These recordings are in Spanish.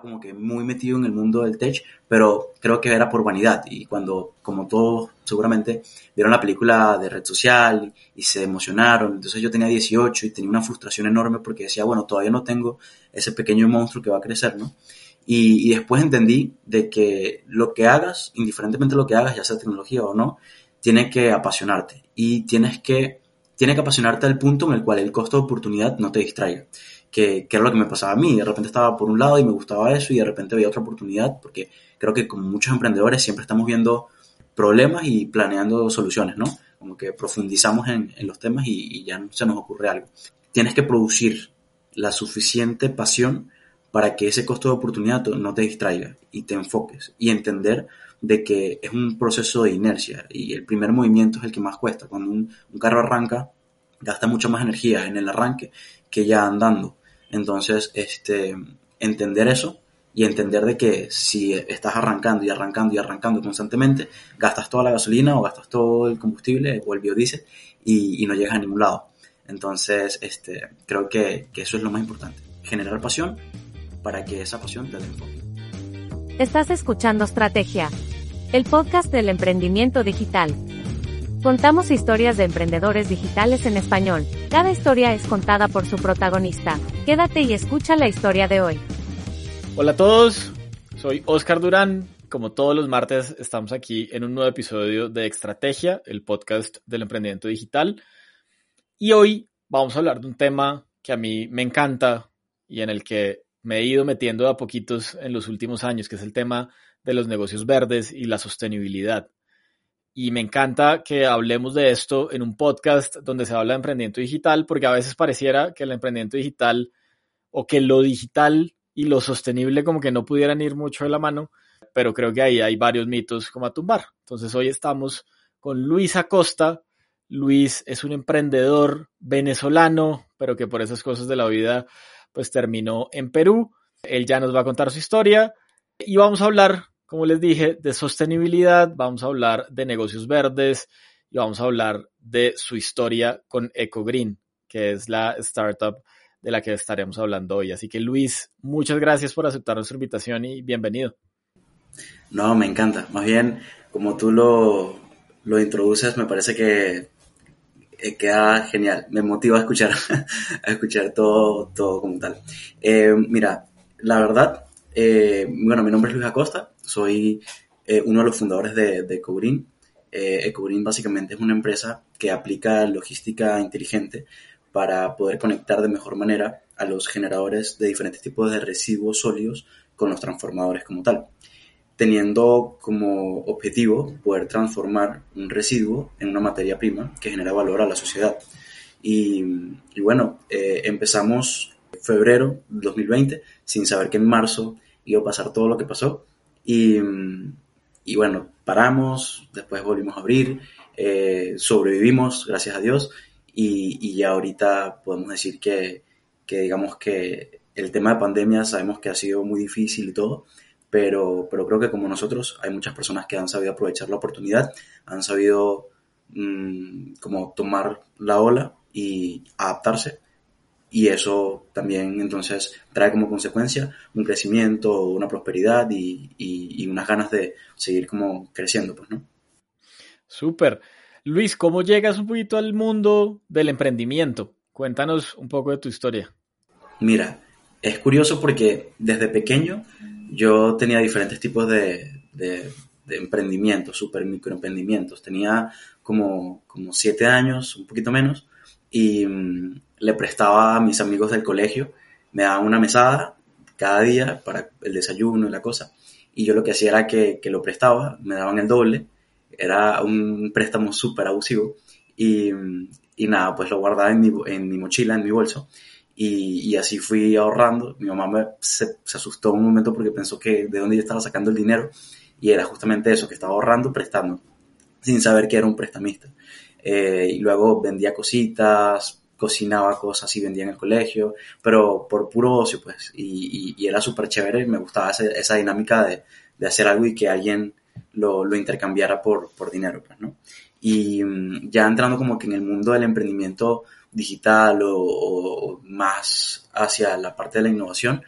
como que muy metido en el mundo del tech, pero creo que era por vanidad. Y cuando, como todos seguramente, vieron la película de red social y, se emocionaron, entonces yo tenía 18 y tenía una frustración enorme porque decía, bueno, todavía no tengo ese pequeño monstruo que va a crecer, ¿no? Y, después entendí de que lo que hagas, indiferentemente lo que hagas, ya sea tecnología o no, tiene que apasionarte y tienes que, tiene que apasionarte al punto en el cual el costo de oportunidad no te distraiga que, era lo que me pasaba a mí. De repente estaba por un lado y me gustaba eso y de repente veía otra oportunidad porque creo que como muchos emprendedores siempre estamos viendo problemas y planeando soluciones, ¿no? Como que profundizamos en, los temas y, ya se nos ocurre algo. Tienes que producir la suficiente pasión para que ese costo de oportunidad no te distraiga y te enfoques y entender de que es un proceso de inercia y el primer movimiento es el que más cuesta. Cuando un carro arranca, gasta mucho más energía en el arranque que ya andando. Entonces, este, entender eso y entender de que si estás arrancando y arrancando y arrancando constantemente, gastas toda la gasolina o gastas todo el combustible o el biodiesel y, no llegas a ningún lado. Entonces, este, creo que, que, eso es lo más importante, generar pasión para que esa pasión te dé enfoque. Estás escuchando Estrategia, el podcast del emprendimiento digital. Contamos historias de emprendedores digitales en español. Cada historia es contada por su protagonista. Quédate y escucha la historia de hoy. Hola a todos, soy Oscar Durán. Como todos los martes estamos aquí en un nuevo episodio de Estrategia, el podcast del emprendimiento digital. Y hoy vamos a hablar de un tema que a mí me encanta y en el que me he ido metiendo a poquitos en los últimos años, que es el tema de los negocios verdes y la sostenibilidad y me encanta que hablemos de esto en un podcast donde se habla de emprendimiento digital, porque a veces pareciera que el emprendimiento digital o que lo digital y lo sostenible como que no pudieran ir mucho de la mano, pero creo que ahí hay varios mitos como a tumbar. Entonces hoy estamos con Luis Acosta. Luis es un emprendedor venezolano, pero que por esas cosas de la vida pues terminó en Perú. Él ya nos va a contar su historia y vamos a hablar como les dije, de sostenibilidad, vamos a hablar de negocios verdes y vamos a hablar de su historia con EcoGreen, que es la startup de la que estaremos hablando hoy. Así que Luis, muchas gracias por aceptar nuestra invitación y bienvenido. No, me encanta. Más bien, como tú lo, lo introduces, me parece que eh, queda genial. Me motiva a escuchar, a escuchar todo, todo como tal. Eh, mira, la verdad, eh, bueno, mi nombre es Luis Acosta, soy eh, uno de los fundadores de, de Ecogreen. Eh, Ecogreen básicamente es una empresa que aplica logística inteligente para poder conectar de mejor manera a los generadores de diferentes tipos de residuos sólidos con los transformadores como tal, teniendo como objetivo poder transformar un residuo en una materia prima que genera valor a la sociedad. Y, bueno, eh, empezamos febrero de 2020 sin saber que en marzo iba a pasar todo lo que pasó. Y, y bueno, paramos, después volvimos a abrir, eh, sobrevivimos, gracias a Dios, y, y, ya ahorita podemos decir que, que, digamos que el tema de pandemia sabemos que ha sido muy difícil y todo, pero, pero creo que como nosotros hay muchas personas que han sabido aprovechar la oportunidad, han sabido mmm, como tomar la ola y adaptarse y eso también entonces trae como consecuencia un crecimiento, una prosperidad y, y, unas ganas de seguir como creciendo, pues, ¿no? Súper. Luis, ¿cómo llegas un poquito al mundo del emprendimiento? Cuéntanos un poco de tu historia. Mira, es curioso porque desde pequeño yo tenía diferentes tipos de, de, de emprendimientos, super microemprendimientos. Tenía como, como siete años, un poquito menos, y mm, le prestaba a mis amigos del colegio, me daban una mesada cada día para el desayuno y la cosa, y yo lo que hacía era que, que lo prestaba, me daban el doble, era un préstamo súper abusivo, y, y, nada, pues lo guardaba en mi, en mi mochila, en mi bolso, y, así fui ahorrando. Mi mamá me, se, asustó un momento porque pensó que de dónde yo estaba sacando el dinero y era justamente eso, que estaba ahorrando, prestando, sin saber que era un prestamista. Eh, y luego vendía cositas, cocinaba cosas y vendía en el colegio, pero por puro ocio, pues. Y, y, era súper chévere, me gustaba esa, dinámica de, de, hacer algo y que alguien lo, lo intercambiara por, por dinero, pues, ¿no? Y mm, ya entrando como que en el mundo del emprendimiento digital o, más hacia la parte de la innovación,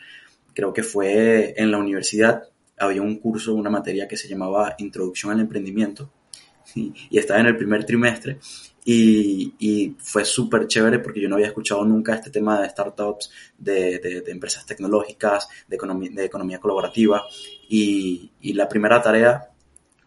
creo que fue en la universidad, había un curso, una materia que se llamaba Introducción al Emprendimiento, y estaba en el primer trimestre, y, fue súper chévere porque yo no había escuchado nunca este tema de startups, de, empresas tecnológicas, de economía, de economía colaborativa, y, la primera tarea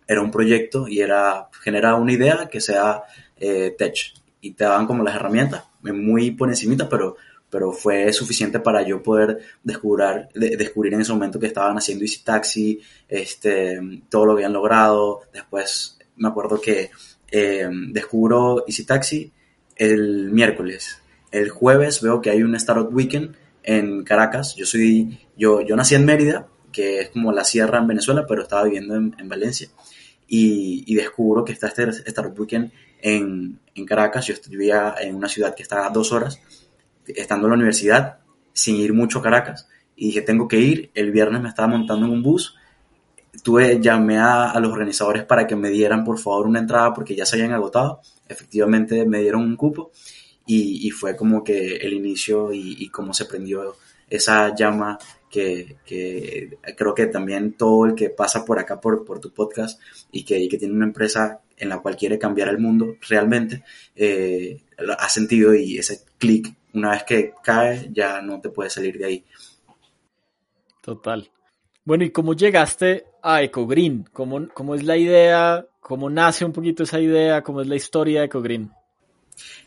era un proyecto y era generar una idea que sea eh, tech, y te daban como las herramientas muy por encimita, pero, pero fue suficiente para yo poder descubrir, descubrir en ese momento que estaban haciendo Easy Taxi, este, todo lo que habían logrado. Después me acuerdo que eh, descubro Easy Taxi el miércoles. El jueves veo que hay un Startup Weekend en Caracas. Yo soy, yo, yo nací en Mérida, que es como la sierra en Venezuela, pero estaba viviendo en, en Valencia. Y, descubro que está este Startup Weekend en, en Caracas, yo vivía en una ciudad que está a dos horas, estando en la universidad, sin ir mucho a Caracas, y dije, tengo que ir, el viernes me estaba montando en un bus, tuve, llamé a, los organizadores para que me dieran por favor una entrada porque ya se habían agotado, efectivamente me dieron un cupo, y, fue como que el inicio y, y cómo se prendió esa llama que, creo que también todo el que pasa por acá por, por tu podcast y que, que, tiene una empresa en la cual quiere cambiar el mundo realmente, eh, ha sentido y ese clic, una vez que cae, ya no te puedes salir de ahí. Total. Bueno, ¿y cómo llegaste a EcoGreen? ¿Cómo, ¿Cómo es la idea? ¿Cómo nace un poquito esa idea? ¿Cómo es la historia de EcoGreen?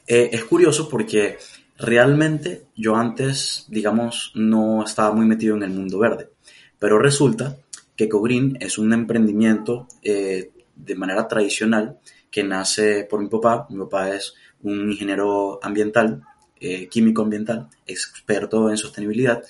Eh, es curioso porque Realmente yo antes, digamos, no estaba muy metido en el mundo verde, pero resulta que Cogreen es un emprendimiento eh, de manera tradicional que nace por mi papá. Mi papá es un ingeniero ambiental, eh, químico ambiental, experto en sostenibilidad,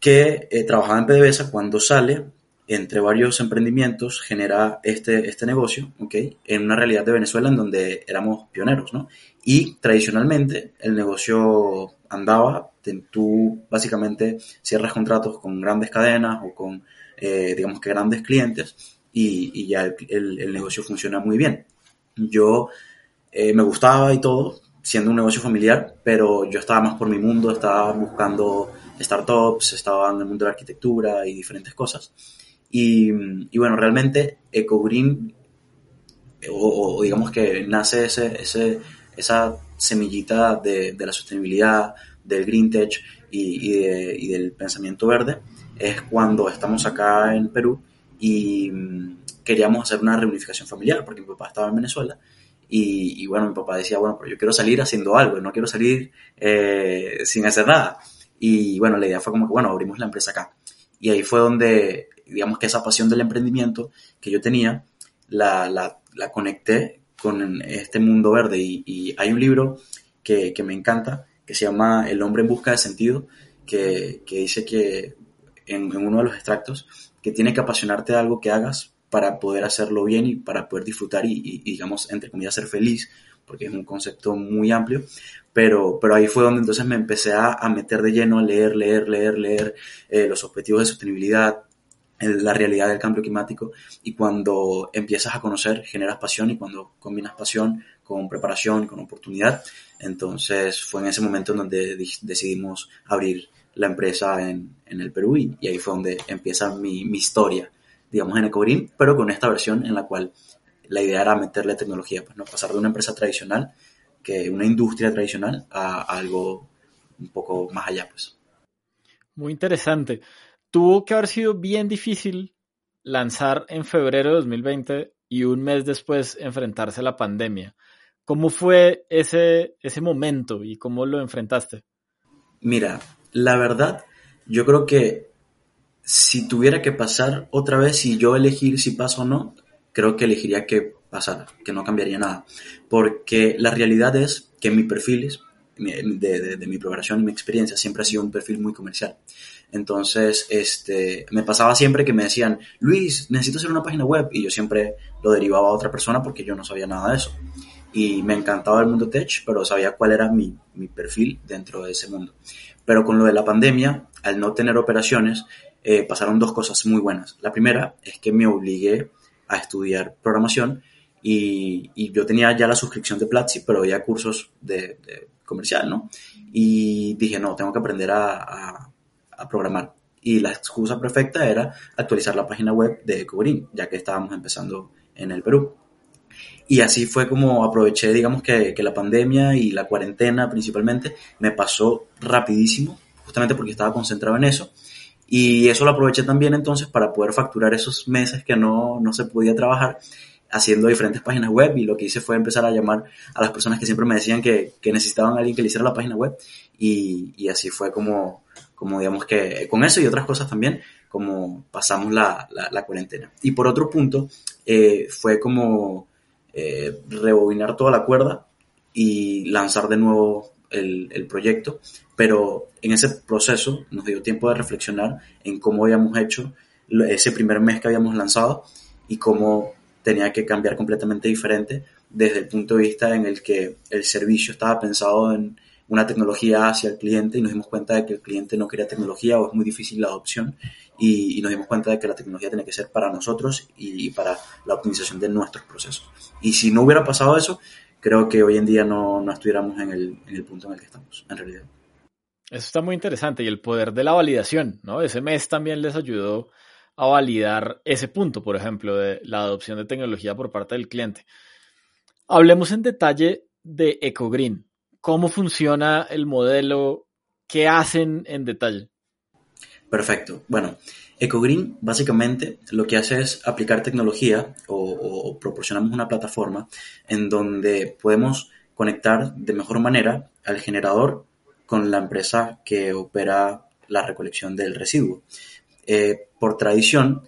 que eh, trabajaba en PDVSA cuando sale entre varios emprendimientos genera este, este negocio, ¿ok? En una realidad de Venezuela en donde éramos pioneros, ¿no? Y tradicionalmente el negocio andaba, tú básicamente cierras contratos con grandes cadenas o con, eh, digamos que grandes clientes y, ya el, negocio funciona muy bien. Yo eh, me gustaba y todo, siendo un negocio familiar, pero yo estaba más por mi mundo, estaba buscando startups, estaba en el mundo de la arquitectura y diferentes cosas. Y, bueno, realmente EcoGreen, o, digamos que nace ese, ese, esa semillita de, de, la sostenibilidad, del green tech y, y, del pensamiento verde, es cuando estamos acá en Perú y mm, queríamos hacer una reunificación familiar, porque mi papá estaba en Venezuela. Y, y, bueno, mi papá decía, bueno, pero yo quiero salir haciendo algo, no quiero salir eh, sin hacer nada. Y bueno, la idea fue como que, bueno, abrimos la empresa acá. Y ahí fue donde digamos que esa pasión del emprendimiento que yo tenía, la, la, la conecté con este mundo verde. Y, hay un libro que, que, me encanta, que se llama El hombre en busca de sentido, que, que dice que en, uno de los extractos, que tiene que apasionarte de algo que hagas para poder hacerlo bien y para poder disfrutar y, y, digamos, entre comillas, ser feliz, porque es un concepto muy amplio, pero, pero ahí fue donde entonces me empecé a, a meter de lleno a leer, leer, leer, leer eh, los objetivos de sostenibilidad, la realidad del cambio climático y cuando empiezas a conocer generas pasión y cuando combinas pasión con preparación, con oportunidad, entonces fue en ese momento en donde decidimos abrir la empresa en, en el Perú y, ahí fue donde empieza mi, mi historia, digamos, en Ecogreen, pero con esta versión en la cual la idea era meterle tecnología, pues, ¿no? pasar de una empresa tradicional, que una industria tradicional, a, a algo un poco más allá. Pues. Muy interesante tuvo que haber sido bien difícil lanzar en febrero de 2020 y un mes después enfrentarse a la pandemia. ¿Cómo fue ese, ese momento y cómo lo enfrentaste? Mira, la verdad, yo creo que si tuviera que pasar otra vez, si yo elegir si paso o no, creo que elegiría que pasara, que no cambiaría nada. Porque la realidad es que mi perfil de, de, mi preparación y mi experiencia siempre ha sido un perfil muy comercial. Entonces, este, me pasaba siempre que me decían, Luis, necesito hacer una página web, y yo siempre lo derivaba a otra persona porque yo no sabía nada de eso. Y me encantaba el mundo tech, pero sabía cuál era mi, mi perfil dentro de ese mundo. Pero con lo de la pandemia, al no tener operaciones, eh, pasaron dos cosas muy buenas. La primera es que me obligué a estudiar programación y, yo tenía ya la suscripción de Platzi, pero había cursos de comercial, ¿no? Y dije, no, tengo que aprender a, programar. Y la excusa perfecta era actualizar la página web de Ecogreen, ya que estábamos empezando en el Perú. Y así fue como aproveché, digamos, que, que, la pandemia y la cuarentena principalmente me pasó rapidísimo, justamente porque estaba concentrado en eso. Y eso lo aproveché también entonces para poder facturar esos meses que no, no se podía trabajar haciendo diferentes páginas web y lo que hice fue empezar a llamar a las personas que siempre me decían que, que necesitaban alguien que le hiciera la página web y, y, así fue como, como digamos que con eso y otras cosas también como pasamos la, la, la cuarentena. Y por otro punto eh, fue como eh, rebobinar toda la cuerda y lanzar de nuevo el, el, proyecto, pero en ese proceso nos dio tiempo de reflexionar en cómo habíamos hecho ese primer mes que habíamos lanzado y cómo tenía que cambiar completamente diferente desde el punto de vista en el que el servicio estaba pensado en una tecnología hacia el cliente y nos dimos cuenta de que el cliente no quería tecnología o es muy difícil la adopción y, y nos dimos cuenta de que la tecnología tenía que ser para nosotros y, para la optimización de nuestros procesos. Y si no hubiera pasado eso, creo que hoy en día no, no estuviéramos en el, en el punto en el que estamos, en realidad. Eso está muy interesante y el poder de la validación, ¿no? Ese mes también les ayudó a validar ese punto, por ejemplo, de la adopción de tecnología por parte del cliente. Hablemos en detalle de EcoGreen. ¿Cómo funciona el modelo? ¿Qué hacen en detalle? Perfecto. Bueno, EcoGreen básicamente lo que hace es aplicar tecnología o, o, proporcionamos una plataforma en donde podemos conectar de mejor manera al generador con la empresa que opera la recolección del residuo. Eh, por tradición,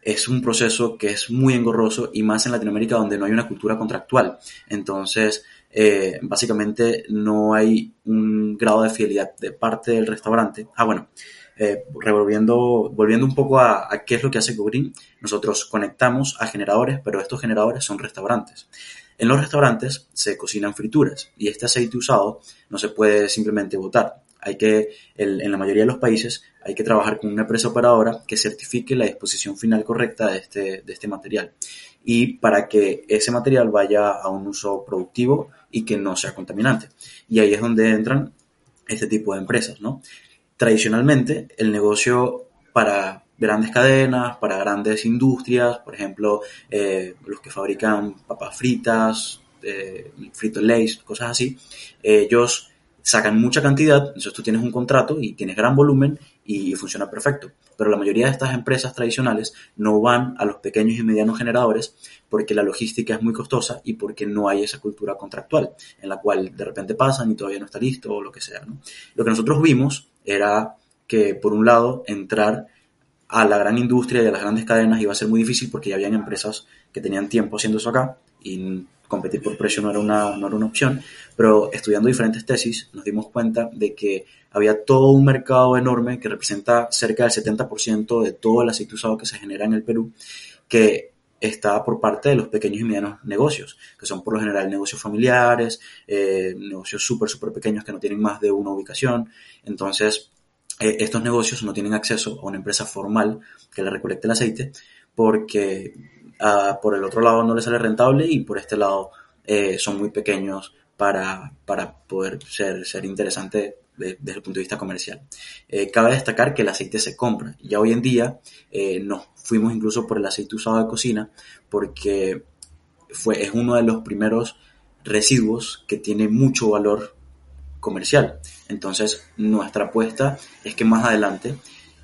es un proceso que es muy engorroso y más en Latinoamérica donde no hay una cultura contractual. Entonces, eh, básicamente no hay un grado de fidelidad de parte del restaurante. Ah, bueno, eh, revolviendo, volviendo un poco a, qué es lo que hace GoGreen, nosotros conectamos a generadores, pero estos generadores son restaurantes. En los restaurantes se cocinan frituras y este aceite usado no se puede simplemente botar hay que, el, en la mayoría de los países, hay que trabajar con una empresa operadora que certifique la disposición final correcta de este, de este material. Y para que ese material vaya a un uso productivo y que no sea contaminante. Y ahí es donde entran este tipo de empresas, ¿no? Tradicionalmente, el negocio para grandes cadenas, para grandes industrias, por ejemplo, eh, los que fabrican papas fritas, eh, fritos lays, cosas así, ellos sacan mucha cantidad, entonces tú tienes un contrato y tienes gran volumen y funciona perfecto. Pero la mayoría de estas empresas tradicionales no van a los pequeños y medianos generadores porque la logística es muy costosa y porque no hay esa cultura contractual en la cual de repente pasan y todavía no está listo o lo que sea. ¿no? Lo que nosotros vimos era que, por un lado, entrar a la gran industria y a las grandes cadenas iba a ser muy difícil porque ya habían empresas que tenían tiempo haciendo eso acá y competir por precio no era, una, no era una opción, pero estudiando diferentes tesis nos dimos cuenta de que había todo un mercado enorme que representa cerca del 70% de todo el aceite usado que se genera en el Perú, que está por parte de los pequeños y medianos negocios, que son por lo general negocios familiares, eh, negocios súper, súper pequeños que no tienen más de una ubicación. Entonces, eh, estos negocios no tienen acceso a una empresa formal que le recolecte el aceite porque uh, por el otro lado no les sale rentable y por este lado eh, son muy pequeños para, para poder ser, ser interesante de, desde el punto de vista comercial. Eh, cabe destacar que el aceite se compra. Ya hoy en día eh, nos fuimos incluso por el aceite usado de cocina porque fue, es uno de los primeros residuos que tiene mucho valor comercial. Entonces, nuestra apuesta es que más adelante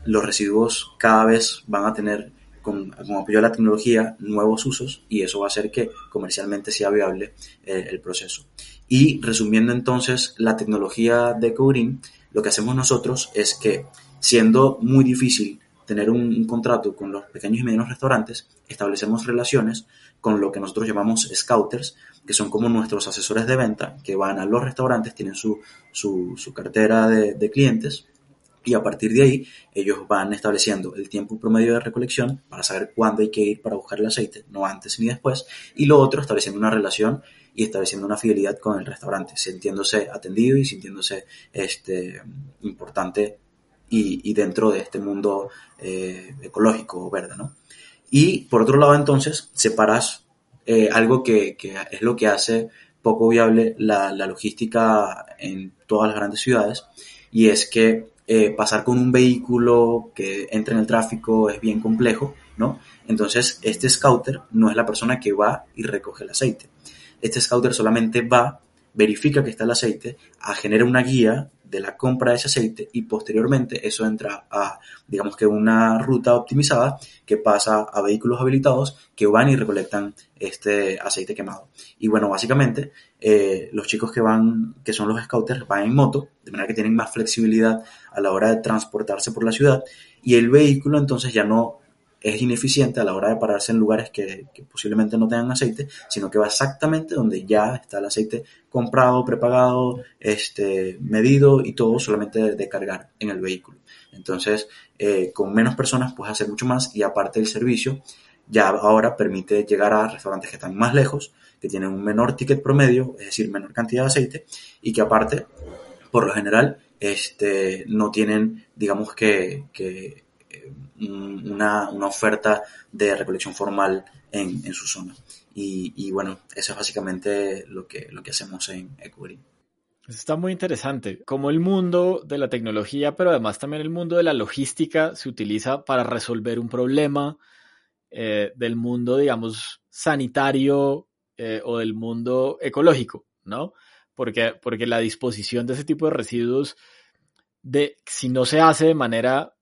los residuos cada vez van a tener con, apoyo a la tecnología, nuevos usos y eso va a hacer que comercialmente sea viable eh, el proceso. Y resumiendo entonces la tecnología de EcoGreen, lo que hacemos nosotros es que siendo muy difícil tener un, contrato con los pequeños y medianos restaurantes, establecemos relaciones con lo que nosotros llamamos scouters, que son como nuestros asesores de venta, que van a los restaurantes, tienen su, su, cartera de clientes y a partir de ahí ellos van estableciendo el tiempo promedio de recolección para saber cuándo hay que ir para buscar el aceite, no antes ni después, y lo otro estableciendo una relación y estableciendo una fidelidad con el restaurante, sintiéndose atendido y sintiéndose este, importante y, dentro de este mundo eh, ecológico verde, ¿no? Y por otro lado entonces separas eh, algo que, es lo que hace poco viable la, la logística en todas las grandes ciudades y es que eh, pasar con un vehículo que entra en el tráfico es bien complejo, ¿no? Entonces, este scouter no es la persona que va y recoge el aceite. Este scouter solamente va, verifica que está el aceite, a generar una guía de la compra de ese aceite y posteriormente eso entra a, digamos que una ruta optimizada que pasa a vehículos habilitados que van y recolectan este aceite quemado. Y bueno, básicamente eh, los chicos que van, que son los scouters, van en moto, de manera que tienen más flexibilidad a la hora de transportarse por la ciudad y el vehículo entonces ya no es ineficiente a la hora de pararse en lugares que, posiblemente no tengan aceite, sino que va exactamente donde ya está el aceite comprado, prepagado, este, medido y todo solamente de, cargar en el vehículo. Entonces, eh, con menos personas puedes hacer mucho más y aparte el servicio ya ahora permite llegar a restaurantes que están más lejos, que tienen un menor ticket promedio, es decir, menor cantidad de aceite y que aparte, por lo general, este, no tienen, digamos que, que una, una, oferta de recolección formal en, en su zona. Y, y, bueno, eso es básicamente lo que, lo que hacemos en Ecuador. Está muy interesante. Como el mundo de la tecnología, pero además también el mundo de la logística se utiliza para resolver un problema eh, del mundo, digamos, sanitario eh, o del mundo ecológico, ¿no? Porque, porque la disposición de ese tipo de residuos, de, si no se hace de manera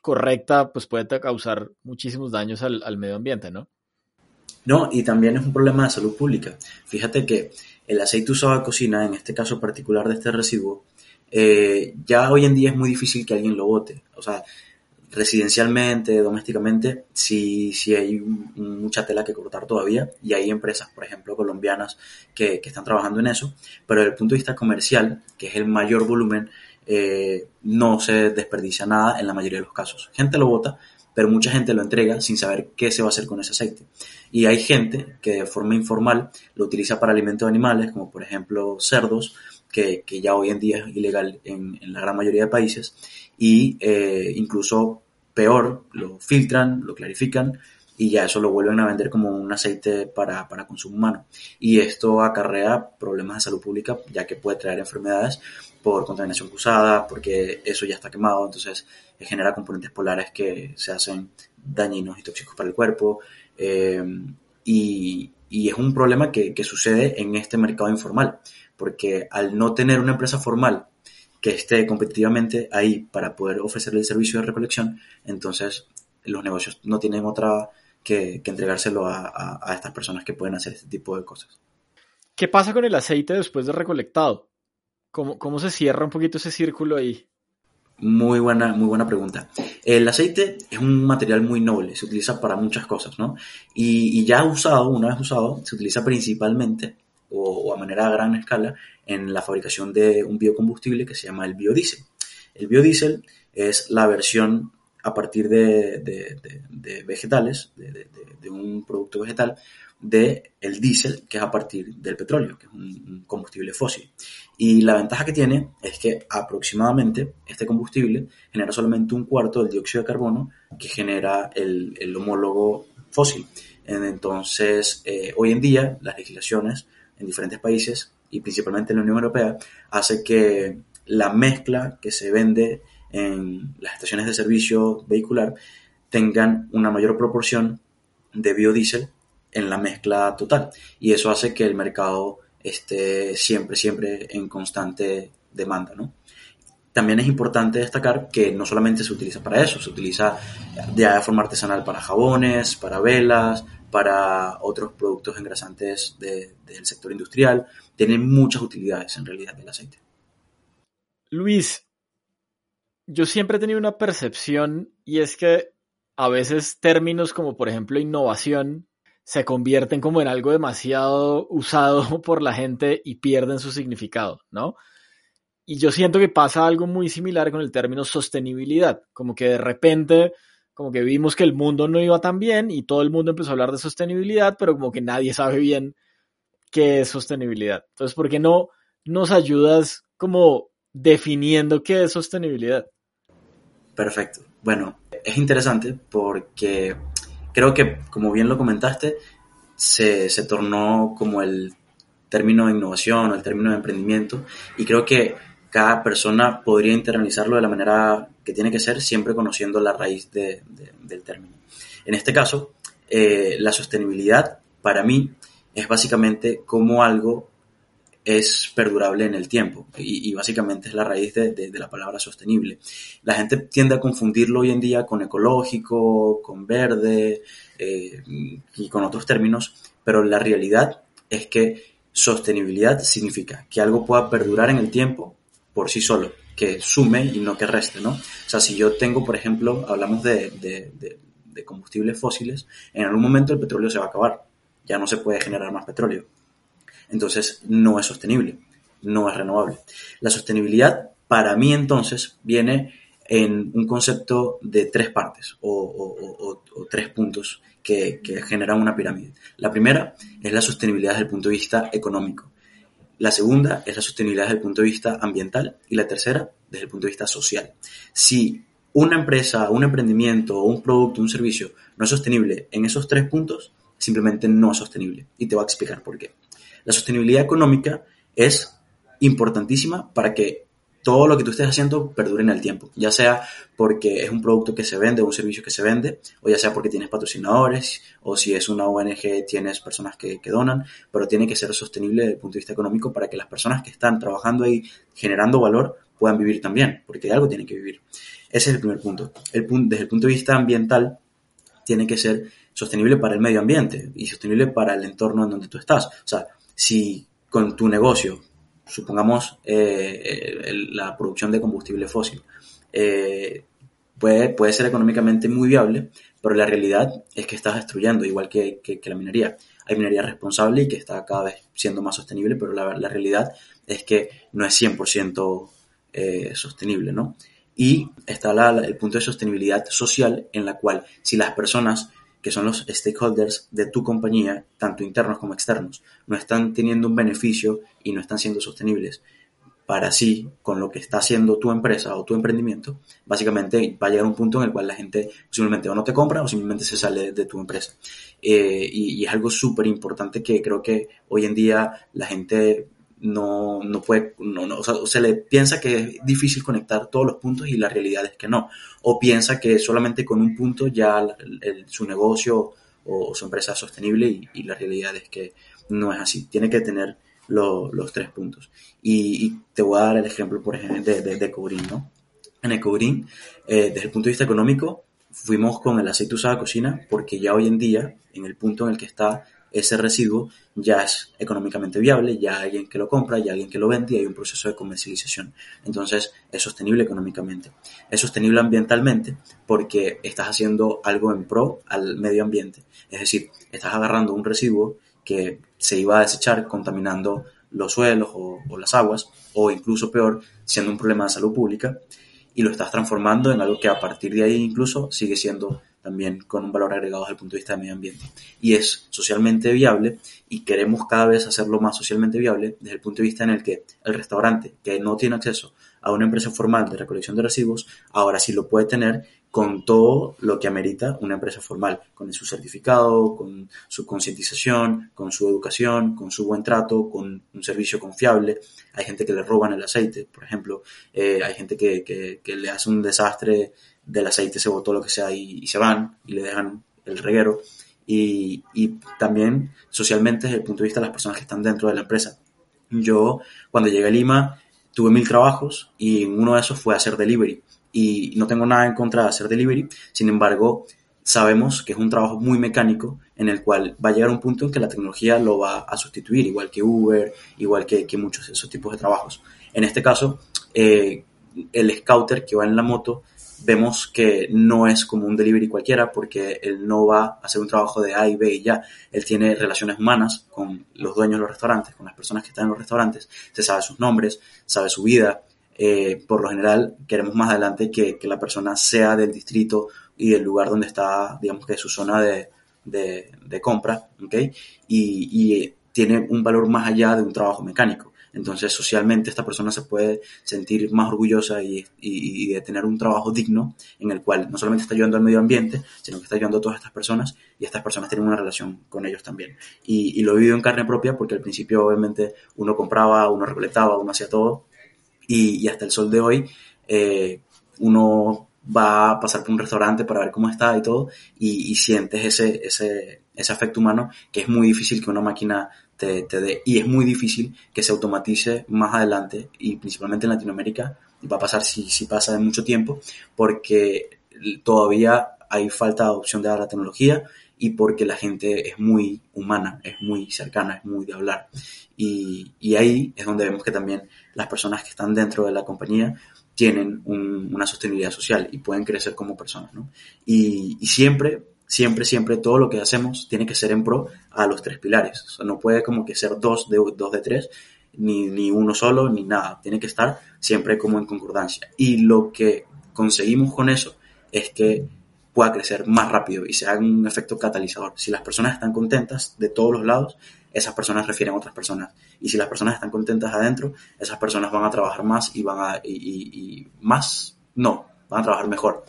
correcta, pues puede causar muchísimos daños al, medio ambiente, ¿no? No, y también es un problema de salud pública. Fíjate que el aceite usado en cocina, en este caso particular de este residuo, eh, ya hoy en día es muy difícil que alguien lo bote. O sea, residencialmente, domésticamente, sí, sí hay mucha tela que cortar todavía y hay empresas, por ejemplo, colombianas que, que están trabajando en eso, pero desde el punto de vista comercial, que es el mayor volumen, eh, no se desperdicia nada en la mayoría de los casos. Gente lo bota, pero mucha gente lo entrega sin saber qué se va a hacer con ese aceite. Y hay gente que de forma informal lo utiliza para alimentos de animales, como por ejemplo cerdos, que, ya hoy en día es ilegal en, la gran mayoría de países, y eh, incluso peor, lo filtran, lo clarifican y ya eso lo vuelven a vender como un aceite para, para consumo humano. Y esto acarrea problemas de salud pública, ya que puede traer enfermedades por contaminación cruzada, porque eso ya está quemado, entonces genera componentes polares que se hacen dañinos y tóxicos para el cuerpo. Eh, y, es un problema que, sucede en este mercado informal, porque al no tener una empresa formal que esté competitivamente ahí para poder ofrecerle el servicio de recolección, entonces los negocios no tienen otra que, que entregárselo a, a, a estas personas que pueden hacer este tipo de cosas. ¿Qué pasa con el aceite después de recolectado? ¿Cómo, ¿Cómo, se cierra un poquito ese círculo ahí? Muy buena, muy buena pregunta. El aceite es un material muy noble, se utiliza para muchas cosas, ¿no? Y, y ya usado, una vez usado, se utiliza principalmente o, a manera a gran escala en la fabricación de un biocombustible que se llama el biodiesel. El biodiesel es la versión a partir de, de, vegetales, de, un producto vegetal, de el diésel, que es a partir del petróleo, que es un, combustible fósil. Y la ventaja que tiene es que aproximadamente este combustible genera solamente un cuarto del dióxido de carbono que genera el, el homólogo fósil. Entonces, eh, hoy en día, las legislaciones en diferentes países y principalmente en la Unión Europea hace que la mezcla que se vende en las estaciones de servicio vehicular tengan una mayor proporción de biodiesel en la mezcla total. Y eso hace que el mercado esté siempre, siempre en constante demanda, ¿no? También es importante destacar que no solamente se utiliza para eso, se utiliza de forma artesanal para jabones, para velas, para otros productos engrasantes del sector industrial. Tiene muchas utilidades en realidad el aceite. Luis, yo siempre he tenido una percepción y es que a veces términos como por ejemplo innovación se convierten como en algo demasiado usado por la gente y pierden su significado, ¿no? Y yo siento que pasa algo muy similar con el término sostenibilidad, como que de repente, como que vimos que el mundo no iba tan bien y todo el mundo empezó a hablar de sostenibilidad, pero como que nadie sabe bien qué es sostenibilidad. Entonces, ¿por qué no nos ayudas como definiendo qué es sostenibilidad? Perfecto. Bueno, es interesante porque creo que, como bien lo comentaste, se, se tornó como el término de innovación o el término de emprendimiento y creo que cada persona podría internalizarlo de la manera que tiene que ser, siempre conociendo la raíz del término. En este caso, eh, la sostenibilidad para mí es básicamente cómo algo es perdurable en el tiempo y, básicamente es la raíz de, la palabra sostenible. La gente tiende a confundirlo hoy en día con ecológico, con verde eh, y con otros términos, pero la realidad es que sostenibilidad significa que algo pueda perdurar en el tiempo por sí solo, que sume y no que reste, ¿no? O sea, si yo tengo, por ejemplo, hablamos de, de combustibles fósiles, en algún momento el petróleo se va a acabar, ya no se puede generar más petróleo entonces no es sostenible, no es renovable. La sostenibilidad para mí entonces viene en un concepto de tres partes o, tres puntos que, generan una pirámide. La primera es la sostenibilidad desde el punto de vista económico. La segunda es la sostenibilidad desde el punto de vista ambiental y la tercera desde el punto de vista social. Si una empresa, un emprendimiento, un producto, un servicio no es sostenible en esos tres puntos, simplemente no es sostenible. Y te voy a explicar por qué. La sostenibilidad económica es importantísima para que todo lo que tú estés haciendo perdure en el tiempo, ya sea porque es un producto que se vende un servicio que se vende, o ya sea porque tienes patrocinadores, o si es una ONG tienes personas que, donan, pero tiene que ser sostenible desde el punto de vista económico para que las personas que están trabajando ahí generando valor puedan vivir también, porque de algo tienen que vivir. Ese es el primer punto. El, desde el punto de vista ambiental, tiene que ser sostenible para el medio ambiente y sostenible para el entorno en donde tú estás. O sea, si con tu negocio, supongamos eh, la producción de combustible fósil, eh, puede, puede ser económicamente muy viable, pero la realidad es que estás destruyendo, igual que, la minería. Hay minería responsable y que está cada vez siendo más sostenible, pero la, realidad es que no es 100% eh, sostenible, ¿no? Y está el punto de sostenibilidad social en la cual si las personas que son los stakeholders de tu compañía, tanto internos como externos, no están teniendo un beneficio y no están siendo sostenibles para sí con lo que está haciendo tu empresa o tu emprendimiento, básicamente va a llegar un punto en el cual la gente simplemente o no te compra o simplemente se sale de tu empresa. Eh, y, y, es algo súper importante que creo que hoy en día la gente no, no puede, no, no, o sea, se le piensa que es difícil conectar todos los puntos y la realidad es que no. O piensa que solamente con un punto ya su negocio o, su empresa es sostenible y, la realidad es que no es así. Tiene que tener los tres puntos. Y, te voy a dar el ejemplo, por ejemplo, de, de, de ¿no? En Ecogreen, eh, desde el punto de vista económico, fuimos con el aceite usado de cocina porque ya hoy en día, en el punto en el que está ese residuo ya es económicamente viable, ya hay alguien que lo compra, ya hay alguien que lo vende y hay un proceso de comercialización. Entonces es sostenible económicamente. Es sostenible ambientalmente porque estás haciendo algo en pro al medio ambiente. Es decir, estás agarrando un residuo que se iba a desechar contaminando los suelos o, o las aguas o incluso peor, siendo un problema de salud pública y lo estás transformando en algo que a partir de ahí incluso sigue siendo también con un valor agregado desde el punto de vista del medio ambiente. Y es socialmente viable y queremos cada vez hacerlo más socialmente viable desde el punto de vista en el que el restaurante que no tiene acceso a una empresa formal de recolección de residuos, ahora sí lo puede tener con todo lo que amerita una empresa formal, con su certificado, con su concientización, con su educación, con su buen trato, con un servicio confiable. Hay gente que le roban el aceite, por ejemplo, eh, hay gente que, que, que le hace un desastre del aceite se botó lo que sea y, se van y le dejan el reguero. Y, y, también socialmente desde el punto de vista de las personas que están dentro de la empresa. Yo cuando llegué a Lima tuve mil trabajos y uno de esos fue hacer delivery. Y no tengo nada en contra de hacer delivery, sin embargo sabemos que es un trabajo muy mecánico en el cual va a llegar un punto en que la tecnología lo va a sustituir, igual que Uber, igual que, que muchos de esos tipos de trabajos. En este caso, eh, el scouter que va en la moto vemos que no es como un delivery cualquiera porque él no va a hacer un trabajo de A y B y ya. Él tiene relaciones humanas con los dueños de los restaurantes, con las personas que están en los restaurantes, se sabe sus nombres, sabe su vida. Eh, por lo general, queremos más adelante que, que, la persona sea del distrito y del lugar donde está, digamos que su zona de, de, de compra. Y, y tiene un valor más allá de un trabajo mecánico. Entonces, socialmente esta persona se puede sentir más orgullosa y, y, de tener un trabajo digno en el cual no solamente está ayudando al medio ambiente, sino que está ayudando a todas estas personas y estas personas tienen una relación con ellos también. Y, lo he vivido en carne propia porque al principio obviamente uno compraba, uno recolectaba, uno hacía todo y, y hasta el sol de hoy eh, uno va a pasar por un restaurante para ver cómo está y todo y, y sientes ese, ese, ese afecto humano que es muy difícil que una máquina te, te dé. Y es muy difícil que se automatice más adelante y principalmente en Latinoamérica, y va a pasar si, si pasa de mucho tiempo, porque todavía hay falta de adopción de la tecnología y porque la gente es muy humana, es muy cercana, es muy de hablar. Y, y ahí es donde vemos que también las personas que están dentro de la compañía tienen un, una sostenibilidad social y pueden crecer como personas, ¿no? Y, siempre siempre, siempre todo lo que hacemos tiene que ser en pro a los tres pilares. No puede como que ser dos de, dos de tres, ni, ni uno solo, ni nada. Tiene que estar siempre como en concordancia. Y lo que conseguimos con eso es que pueda crecer más rápido y se haga un efecto catalizador. Si las personas están contentas de todos los lados, esas personas refieren a otras personas. Y si las personas están contentas adentro, esas personas van a trabajar más y van a, y, y, y más, no, van a trabajar mejor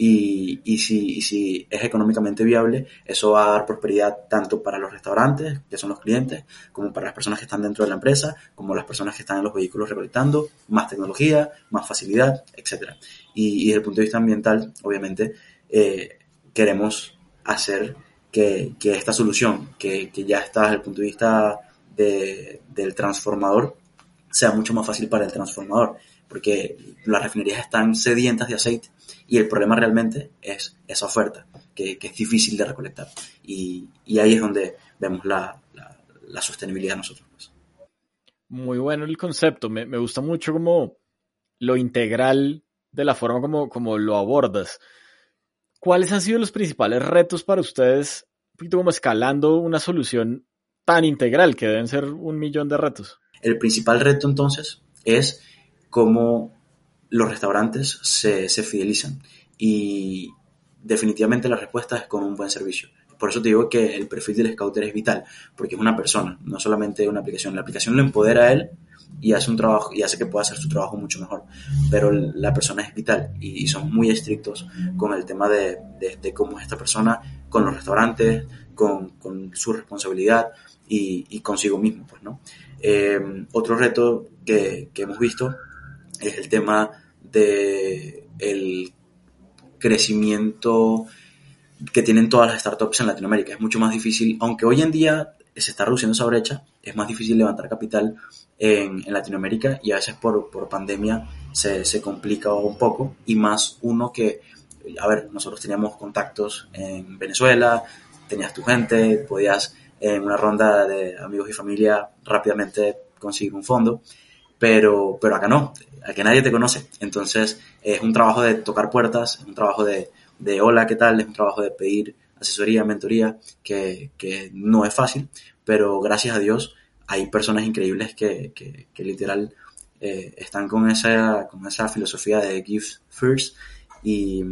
y, y, si, y si es económicamente viable, eso va a dar prosperidad tanto para los restaurantes, que son los clientes, como para las personas que están dentro de la empresa, como las personas que están en los vehículos recolectando, más tecnología, más facilidad, etc. Y, y desde el punto de vista ambiental, obviamente, eh, queremos hacer que, que esta solución, que, que, ya está desde el punto de vista de, del transformador, sea mucho más fácil para el transformador, porque las refinerías están sedientas de aceite y el problema realmente es esa oferta, que, que es difícil de recolectar. Y, y, ahí es donde vemos la, la, la sostenibilidad nosotros. Pues. Muy bueno el concepto. Me, me, gusta mucho como lo integral de la forma como, como lo abordas. ¿Cuáles han sido los principales retos para ustedes, un poquito como escalando una solución tan integral, que deben ser un millón de retos? El principal reto entonces es cómo los restaurantes se, se fidelizan y definitivamente la respuesta es con un buen servicio. Por eso te digo que el perfil del scouter es vital, porque es una persona, no solamente una aplicación. La aplicación lo empodera a él y hace un trabajo y hace que pueda hacer su trabajo mucho mejor. Pero la persona es vital y, son muy estrictos con el tema de, de, de, cómo es esta persona con los restaurantes, con, con su responsabilidad y, y, consigo mismo, pues, ¿no? Eh, otro reto que, que hemos visto es el tema de el crecimiento que tienen todas las startups en Latinoamérica. Es mucho más difícil, aunque hoy en día se está reduciendo esa brecha, es más difícil levantar capital en, Latinoamérica y a veces por, por pandemia se, se, complica un poco y más uno que, a ver, nosotros teníamos contactos en Venezuela, tenías tu gente, podías en una ronda de amigos y familia rápidamente conseguir un fondo, pero, pero acá no, a que nadie te conoce. Entonces es un trabajo de tocar puertas, un trabajo de, de hola, ¿qué tal? Es un trabajo de pedir asesoría, mentoría, que, que no es fácil, pero gracias a Dios hay personas increíbles que, que, literal eh, están con esa, con esa filosofía de give first y,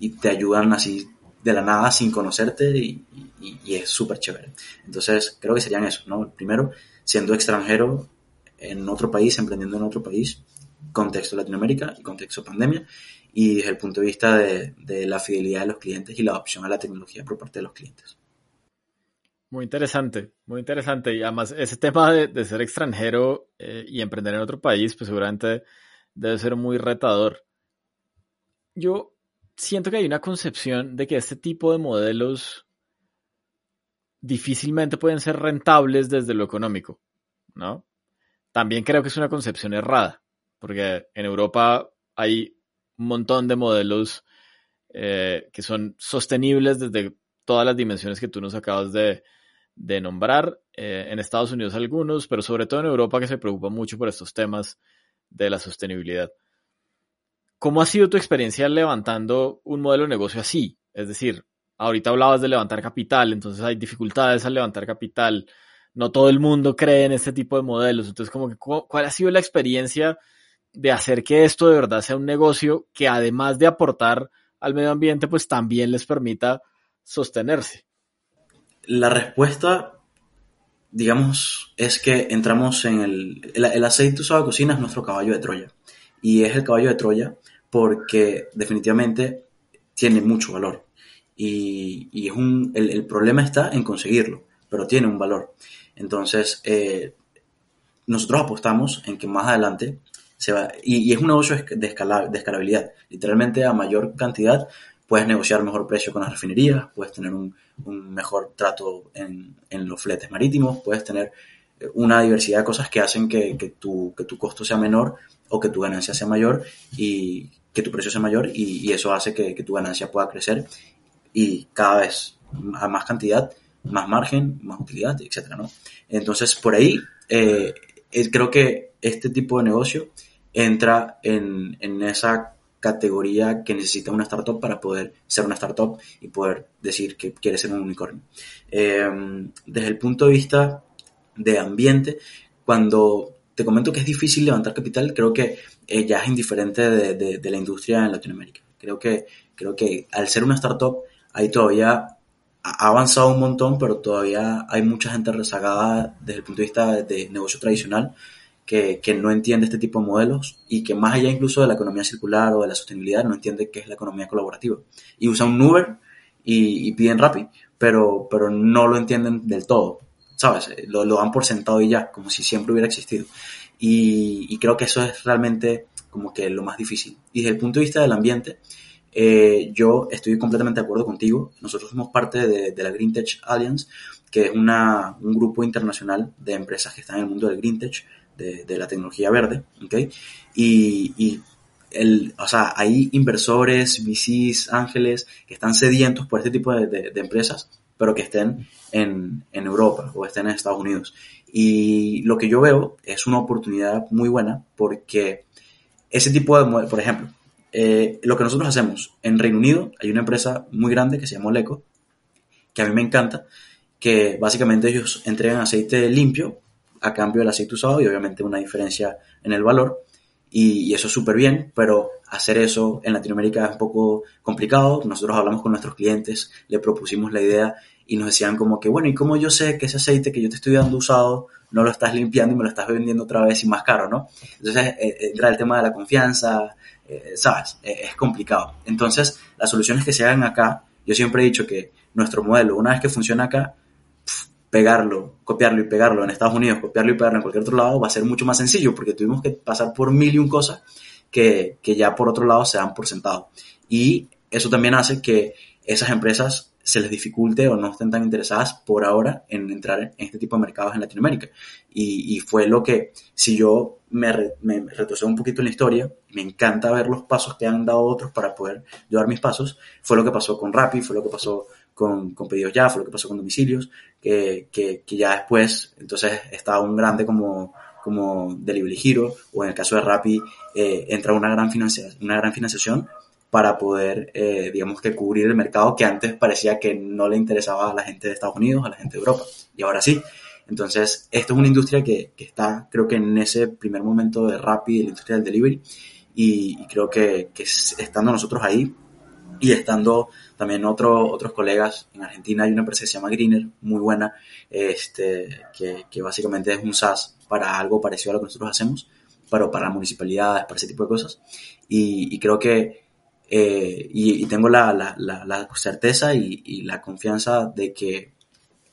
y te ayudan así de la nada sin conocerte y, y, y es súper chévere. Entonces creo que serían eso, ¿no? Primero, siendo extranjero en otro país, emprendiendo en otro país, contexto Latinoamérica y contexto pandemia, y desde el punto de vista de, de, la fidelidad de los clientes y la adopción a la tecnología por parte de los clientes. Muy interesante, muy interesante. Y además ese tema de, de ser extranjero eh, y emprender en otro país, pues seguramente debe ser muy retador. Yo siento que hay una concepción de que este tipo de modelos difícilmente pueden ser rentables desde lo económico, ¿no? También creo que es una concepción errada porque en Europa hay un montón de modelos eh, que son sostenibles desde todas las dimensiones que tú nos acabas de, nombrar. Eh, en Estados Unidos algunos, pero sobre todo en Europa que se preocupa mucho por estos temas de la sostenibilidad. ¿cómo ha sido tu experiencia levantando un modelo de negocio así? Es decir, ahorita hablabas de levantar capital, entonces hay dificultades al levantar capital. No todo el mundo cree en este tipo de modelos. Entonces, como que, ¿cuál ha sido la experiencia de hacer que esto de verdad sea un negocio que además de aportar al medio ambiente, pues también les permita sostenerse? La respuesta, digamos, es que entramos en el, el, aceite usado de cocina es nuestro caballo de Troya. Y es el caballo de Troya porque definitivamente tiene mucho valor. Y, y es un, el, el, problema está en conseguirlo, pero tiene un valor. Entonces, eh, nosotros apostamos en que más adelante se va, y, es un negocio de, escala, de escalabilidad. Literalmente a mayor cantidad puedes negociar mejor precio con las refinerías, puedes tener un, mejor trato en, los fletes marítimos, puedes tener eh, una diversidad de cosas que hacen que, tu, que tu costo sea menor o que tu ganancia sea mayor y que tu precio sea mayor y, y eso hace que, que, tu ganancia pueda crecer y cada vez a más cantidad, más margen, más utilidad, etcétera, ¿no? Entonces, por ahí, eh, creo que este tipo de negocio entra en, en esa categoría que necesita una startup para poder ser una startup y poder decir que quiere ser un unicornio. Eh, desde el punto de vista de ambiente, cuando te comento que es difícil levantar capital, creo que eh, ya es indiferente de, de, la industria en Latinoamérica. Creo que, creo que al ser una startup, hay todavía ha avanzado un montón, pero todavía hay mucha gente rezagada desde el punto de vista de negocio tradicional que, que, no entiende este tipo de modelos y que más allá incluso de la economía circular o de la sostenibilidad no entiende qué es la economía colaborativa. Y usan un Uber y, y piden Rappi, pero, pero no lo entienden del todo, ¿sabes? Lo, lo dan por sentado y ya, como si siempre hubiera existido. Y, y, creo que eso es realmente como que lo más difícil. Y desde el punto de vista del ambiente, eh, yo estoy completamente de acuerdo contigo. Nosotros somos parte de, de la Green Tech Alliance, que es una, un grupo internacional de empresas que están en el mundo del Green Tech de, la tecnología verde, ¿ok? Y, y el, o sea, hay inversores, VCs, ángeles, que están sedientos por este tipo de, de, empresas, pero que estén en, en, Europa o estén en Estados Unidos. Y lo que yo veo es una oportunidad muy buena porque ese tipo de, por ejemplo, eh, lo que nosotros hacemos en Reino Unido, hay una empresa muy grande que se llama Oleco, que a mí me encanta, que básicamente ellos entregan aceite limpio a cambio del aceite usado y obviamente una diferencia en el valor. Y, eso es súper bien, pero hacer eso en Latinoamérica es un poco complicado. Nosotros hablamos con nuestros clientes, le propusimos la idea y nos decían como que, bueno, ¿y cómo yo sé que ese aceite que yo te estoy dando usado no lo estás limpiando y me lo estás vendiendo otra vez y más caro, ¿no? Entonces eh, entra el tema de la confianza, eh, ¿sabes? Eh, es complicado. Entonces, las soluciones que se hagan acá, yo siempre he dicho que nuestro modelo, una vez que funciona acá, pegarlo, copiarlo y pegarlo en Estados Unidos, copiarlo y pegarlo en cualquier otro lado, va a ser mucho más sencillo porque tuvimos que pasar por mil y un cosas que, que ya por otro lado se dan por sentado. Y eso también hace que esas empresas se les dificulte o no estén tan interesadas por ahora en entrar en este tipo de mercados en Latinoamérica. Y, y fue lo que, si yo me, re, retrocedo un poquito en la historia, me encanta ver los pasos que han dado otros para poder llevar mis pasos, fue lo que pasó con Rappi, fue lo que pasó con, con pedidos ya, fue lo que pasó con domicilios, que, que, que ya después, entonces estaba un grande como, como Delivery Hero, o en el caso de Rappi, eh, entra una gran, una gran financiación para poder, eh, digamos que cubrir el mercado que antes parecía que no le interesaba a la gente de Estados Unidos, a la gente de Europa, y ahora sí. Entonces, esto es una industria que, que está, creo que en ese primer momento de Rappi, la industria del delivery, y, y creo que, que, estando nosotros ahí y estando también otro, otros colegas en Argentina, hay una empresa que se llama Greener, muy buena, este, que, que básicamente es un SaaS para algo parecido a lo que nosotros hacemos, pero para municipalidades, para ese tipo de cosas. Y, y creo que eh, y, y, tengo la, la, la, la certeza y, y, la confianza de que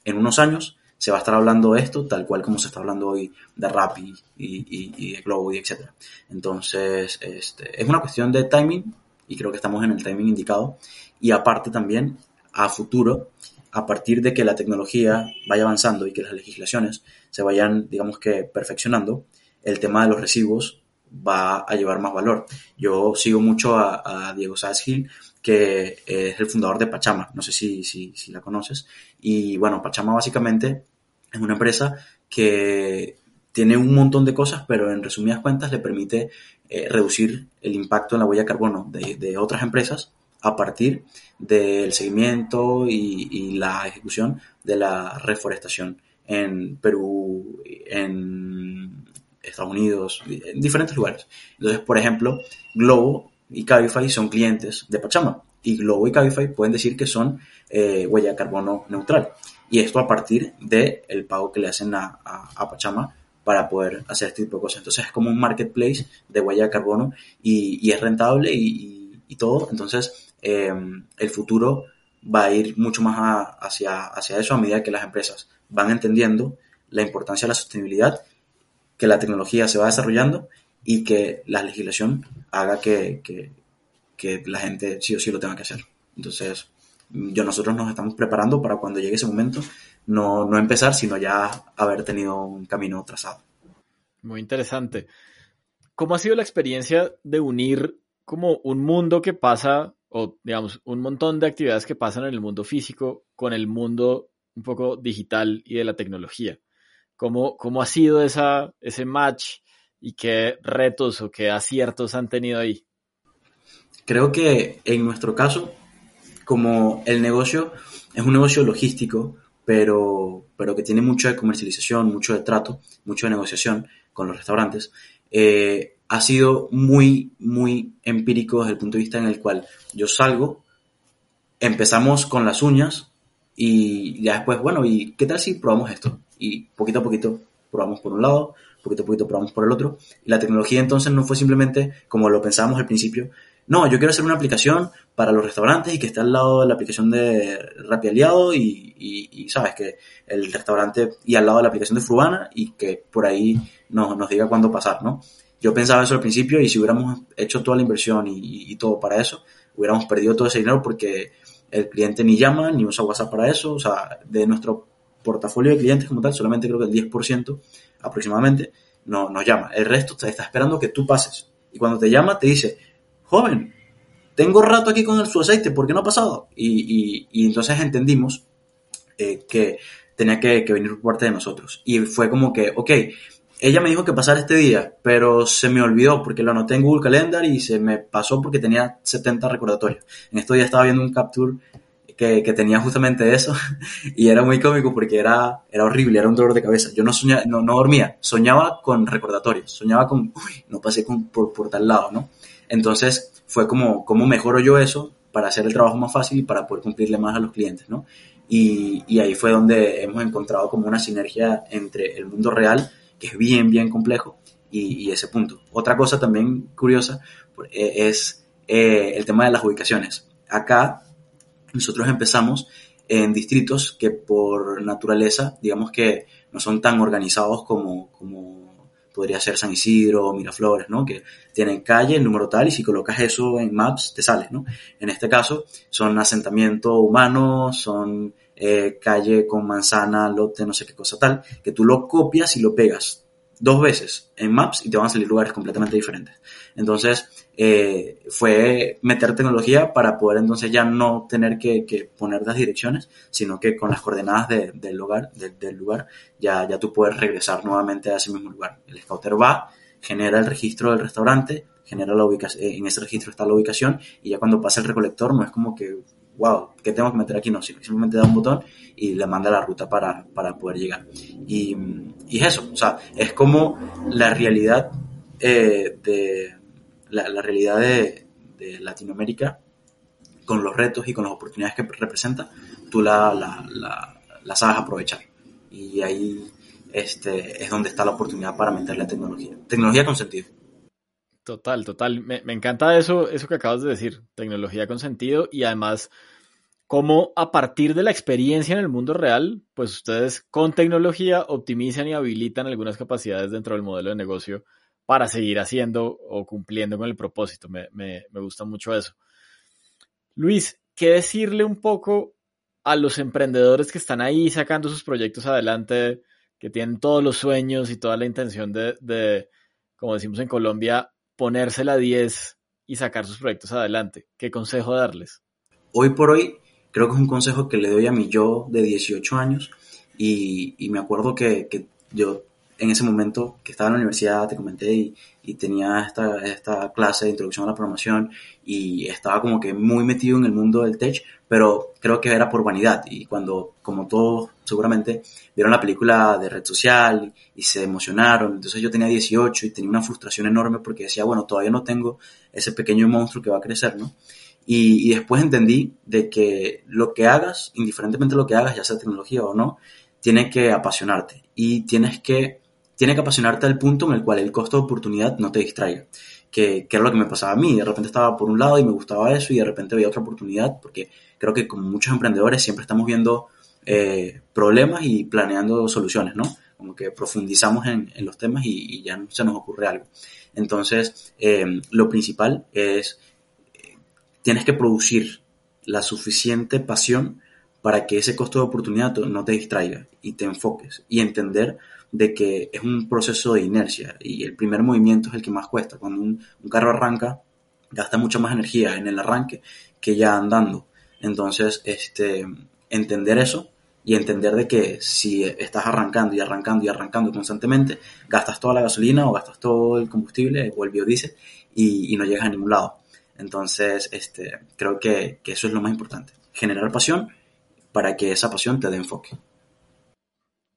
en unos años se va a estar hablando de esto tal cual como se está hablando hoy de Rappi y, de Globo y etc. Entonces, este, es una cuestión de timing y creo que estamos en el timing indicado. Y aparte también, a futuro, a partir de que la tecnología vaya avanzando y que las legislaciones se vayan, digamos que, perfeccionando, el tema de los residuos va a llevar más valor. Yo sigo mucho a, a Diego Sáez Gil, que es el fundador de Pachama, no sé si, si, si, la conoces. Y bueno, Pachama básicamente es una empresa que tiene un montón de cosas, pero en resumidas cuentas le permite eh, reducir el impacto en la huella de carbono de, otras empresas a partir del seguimiento y, la ejecución de la reforestación en Perú, en Estados Unidos, en diferentes lugares. Entonces, por ejemplo, Globo y Cabify son clientes de Pachama y Globo y Cabify pueden decir que son eh, huella de carbono neutral. Y esto a partir del el pago que le hacen a, a, Pachama para poder hacer este tipo de cosas. Entonces es como un marketplace de huella de carbono y, y es rentable y, y, todo. Entonces em, el futuro va a ir mucho más hacia, hacia eso a medida que las empresas van entendiendo la importancia de la sostenibilidad, que la tecnología se va desarrollando y que la legislación haga que, que, que la gente sí o sí lo tenga que hacer. Entonces, yo nosotros nos estamos preparando para cuando llegue ese momento, no, no empezar, sino ya haber tenido un camino trazado. Muy interesante. ¿Cómo ha sido la experiencia de unir como un mundo que pasa, o digamos, un montón de actividades que pasan en el mundo físico con el mundo un poco digital y de la tecnología? ¿Cómo, cómo ha sido esa, ese match y qué retos o qué aciertos han tenido ahí? Creo que en nuestro caso como el negocio es un negocio logístico, pero, pero que tiene mucho de comercialización, mucho de trato, mucho de negociación con los restaurantes, eh, ha sido muy, muy empírico desde el punto de vista en el cual yo salgo, empezamos con las uñas y ya después, bueno, ¿y qué tal si probamos esto? Y poquito a poquito probamos por un lado, poquito a poquito probamos por el otro. Y la tecnología entonces no fue simplemente como lo pensábamos al principio, no, yo quiero hacer una aplicación para los restaurantes y que esté al lado de la aplicación de Rappi Aliado y, sabes que el restaurante y al lado de la aplicación de Fruana y que por ahí nos, nos diga cuándo pasar, ¿no? Yo pensaba eso al principio y si hubiéramos hecho toda la inversión y, todo para eso, hubiéramos perdido todo ese dinero porque el cliente ni llama ni usa WhatsApp para eso, o sea, de nuestro portafolio de clientes como tal, solamente creo que el 10% aproximadamente no, nos llama. El resto está esperando que tú pases. Y cuando te llama te dice, joven, tengo rato aquí con el, su aceite, ¿por qué no ha pasado? Y, y, entonces entendimos eh, que tenía que, venir por parte de nosotros. Y fue como que, ok, ella me dijo que pasara este día, pero se me olvidó porque lo anoté en Google Calendar y se me pasó porque tenía 70 recordatorios. En estos días estaba viendo un capture que, que, tenía justamente eso y era muy cómico porque era, era horrible, era un dolor de cabeza. Yo no, soñaba, no, no dormía, soñaba con recordatorios, soñaba con, uy, no pasé por, por tal lado, ¿no? Entonces fue como, ¿cómo mejoro yo eso para hacer el trabajo más fácil y para poder cumplirle más a los clientes, ¿no? Y, y ahí fue donde hemos encontrado como una sinergia entre el mundo real, que es bien, bien complejo, y, ese punto. Otra cosa también curiosa e, es eh, el tema de las ubicaciones. Acá nosotros empezamos en distritos que por naturaleza, digamos que no son tan organizados como, como podría ser San Isidro, Miraflores, ¿no? Que tienen calle, número tal, y si colocas eso en Maps, te sale, ¿no? En este caso, son asentamiento humano, son eh, calle con manzana, lote, no sé qué cosa tal, que tú lo copias y lo pegas dos veces en Maps y te van a salir lugares completamente diferentes. Entonces, eh, fue meter tecnología para poder entonces ya no tener que, poner las direcciones, sino que con las coordenadas del lugar, del lugar ya, ya tú puedes regresar nuevamente a ese mismo lugar. El scouter va, genera el registro del restaurante, genera la ubicación, eh, en ese registro está la ubicación y ya cuando pasa el recolector no es como que, wow, ¿qué tengo que meter aquí? No, simplemente da un botón y le manda la ruta para, para poder llegar. Y, y, es eso, o sea, es como la realidad eh, de la, realidad de, Latinoamérica con los retos y con las oportunidades que representa, tú la, la, sabes aprovechar. Y ahí este, es donde está la oportunidad para meter la tecnología. Tecnología con sentido. Total, total. Me, me, encanta eso, eso que acabas de decir, tecnología con sentido y además cómo a partir de la experiencia en el mundo real, pues ustedes con tecnología optimizan y habilitan algunas capacidades dentro del modelo de negocio para seguir haciendo o cumpliendo con el propósito. Me, me, me gusta mucho eso. Luis, ¿qué decirle un poco a los emprendedores que están ahí sacando sus proyectos adelante, que tienen todos los sueños y toda la intención de, de como decimos en Colombia, ponérsela a 10 y sacar sus proyectos adelante? ¿Qué consejo darles? Hoy por hoy, creo que es un consejo que le doy a mi yo de 18 años y, y me acuerdo que, que yo en ese momento que estaba en la universidad, te comenté, y, y tenía esta, esta clase de introducción a la programación y estaba como que muy metido en el mundo del tech, pero creo que era por vanidad. Y cuando, como todos seguramente, vieron la película de red social y se emocionaron, entonces yo tenía 18 y tenía una frustración enorme porque decía, bueno, todavía no tengo ese pequeño monstruo que va a crecer, ¿no? Y, y después entendí de que lo que hagas, indiferentemente de lo que hagas, ya sea tecnología o no, tiene que apasionarte y tienes que tiene que apasionarte al punto en el cual el costo de oportunidad no te distraiga. Que, que, era lo que me pasaba a mí. De repente estaba por un lado y me gustaba eso y de repente veía otra oportunidad porque creo que como muchos emprendedores siempre estamos viendo eh, problemas y planeando soluciones, ¿no? Como que profundizamos en, en los temas y, y, ya se nos ocurre algo. Entonces, eh, lo principal es, eh, tienes que producir la suficiente pasión para que ese costo de oportunidad no te distraiga y te enfoques y entender de que es un proceso de inercia y el primer movimiento es el que más cuesta. Cuando un, carro arranca, gasta mucha más energía en el arranque que ya andando. Entonces, este, entender eso y entender de que si estás arrancando y arrancando y arrancando constantemente, gastas toda la gasolina o gastas todo el combustible o el biodiesel y, y no llegas a ningún lado. Entonces, este, creo que eso es lo más importante. Generar pasión para que esa pasión te dé enfoque.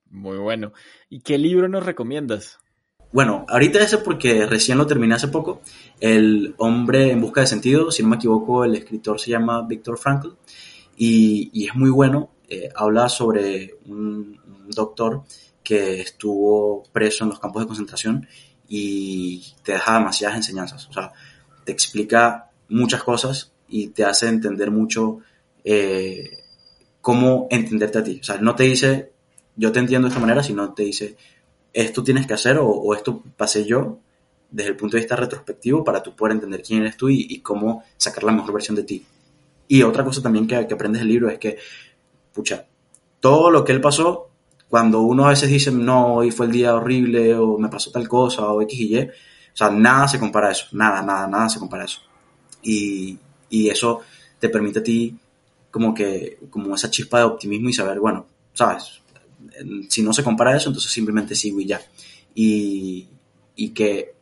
Muy bueno. ¿Y qué libro nos recomiendas? Bueno, ahorita ese porque recién lo terminé hace poco. El hombre en busca de sentido, si no me equivoco, el escritor se llama Viktor Frankl y, y es muy bueno. Eh, habla sobre un, un, doctor que estuvo preso en los campos de concentración y te deja demasiadas enseñanzas. O sea, te explica muchas cosas y te hace entender mucho eh, cómo entenderte a ti. O sea, no te dice yo te entiendo de esta manera, sino te dice, esto tienes que hacer o, o, esto pasé yo desde el punto de vista retrospectivo para tú poder entender quién eres tú y, y cómo sacar la mejor versión de ti. Y otra cosa también que, que, aprendes del libro es que, pucha, todo lo que él pasó, cuando uno a veces dice, no, hoy fue el día horrible o me pasó tal cosa o X y Y, o sea, nada se compara a eso, nada, nada, nada se compara a eso. Y, y eso te permite a ti como que, como esa chispa de optimismo y saber, bueno, sabes, si no se compara eso, entonces simplemente sigo y ya. Y, y, que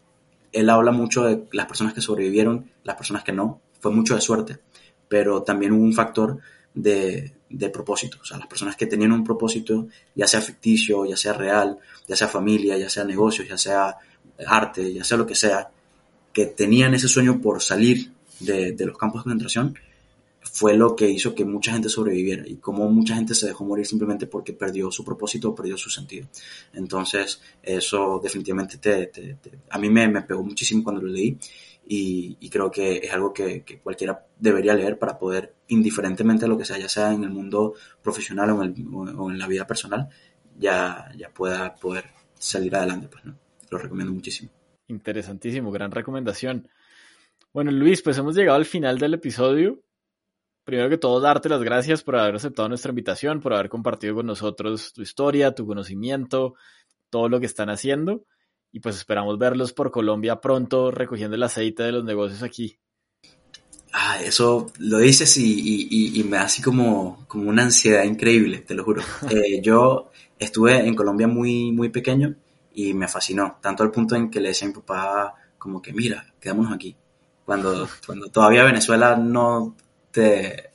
él habla mucho de las personas que sobrevivieron, las personas que no, fue mucho de suerte, pero también hubo un factor de, de propósito, o sea, las personas que tenían un propósito, ya sea ficticio, ya sea real, ya sea familia, ya sea negocios, ya sea arte, ya sea lo que sea, que tenían ese sueño por salir de, de los campos de concentración, fue lo que hizo que mucha gente sobreviviera y como mucha gente se dejó morir simplemente porque perdió su propósito o perdió su sentido. Entonces, eso definitivamente te, te, te, a mí me, me, pegó muchísimo cuando lo leí y, y creo que es algo que, que, cualquiera debería leer para poder, indiferentemente a lo que sea, ya sea en el mundo profesional o en, el, o en la vida personal, ya, ya pueda poder salir adelante. Pues, ¿no? Lo recomiendo muchísimo. Interesantísimo, gran recomendación. Bueno, Luis, pues hemos llegado al final del episodio primero que todo, darte las gracias por haber aceptado nuestra invitación, por haber compartido con nosotros tu historia, tu conocimiento, todo lo que están haciendo. Y pues esperamos verlos por Colombia pronto recogiendo el aceite de los negocios aquí. Ah, eso lo dices y, y, y me da así como, como una ansiedad increíble, te lo juro. Eh, yo estuve en Colombia muy, muy pequeño y me fascinó, tanto al punto en que le decía a mi papá como que mira, quedémonos aquí. Cuando, cuando todavía Venezuela no te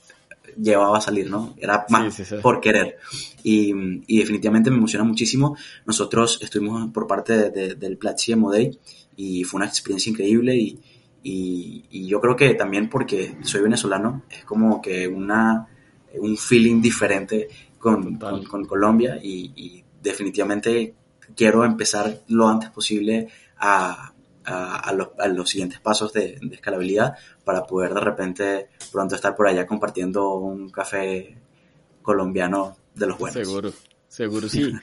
llevaba a salir, ¿no? Era más sí, sí, sí. por querer. Y, y, definitivamente me emociona muchísimo. Nosotros estuvimos por parte de, de, del Platzi Emo Day y fue una experiencia increíble y, y, y, yo creo que también porque soy venezolano es como que una, un feeling diferente con, con, con Colombia y, y definitivamente quiero empezar lo antes posible a, a, a, los, a, los, siguientes pasos de, de, escalabilidad para poder de repente pronto estar por allá compartiendo un café colombiano de los buenos. Seguro, seguro sí.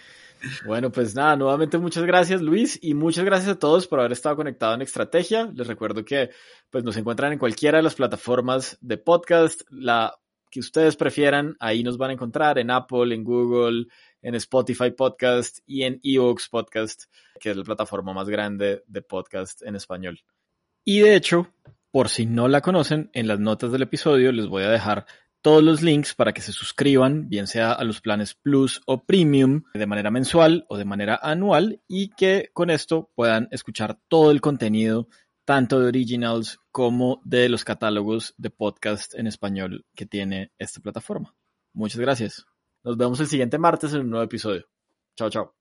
Bueno, pues nada, nuevamente muchas gracias Luis y muchas gracias a todos por haber estado conectado en Estrategia. Les recuerdo que pues nos encuentran en cualquiera de las plataformas de podcast, la que ustedes prefieran, ahí nos van a encontrar en Apple, en Google, en Spotify Podcast y en Evox Podcast, que es la plataforma más grande de podcast en español. Y de hecho, por si no la conocen, en las notas del episodio les voy a dejar todos los links para que se suscriban, bien sea a los planes Plus o Premium, de manera mensual o de manera anual, y que con esto puedan escuchar todo el contenido, tanto de Originals como de los catálogos de podcast en español que tiene esta plataforma. Muchas gracias. Nos vemos el siguiente martes en un nuevo episodio. Chao, chao.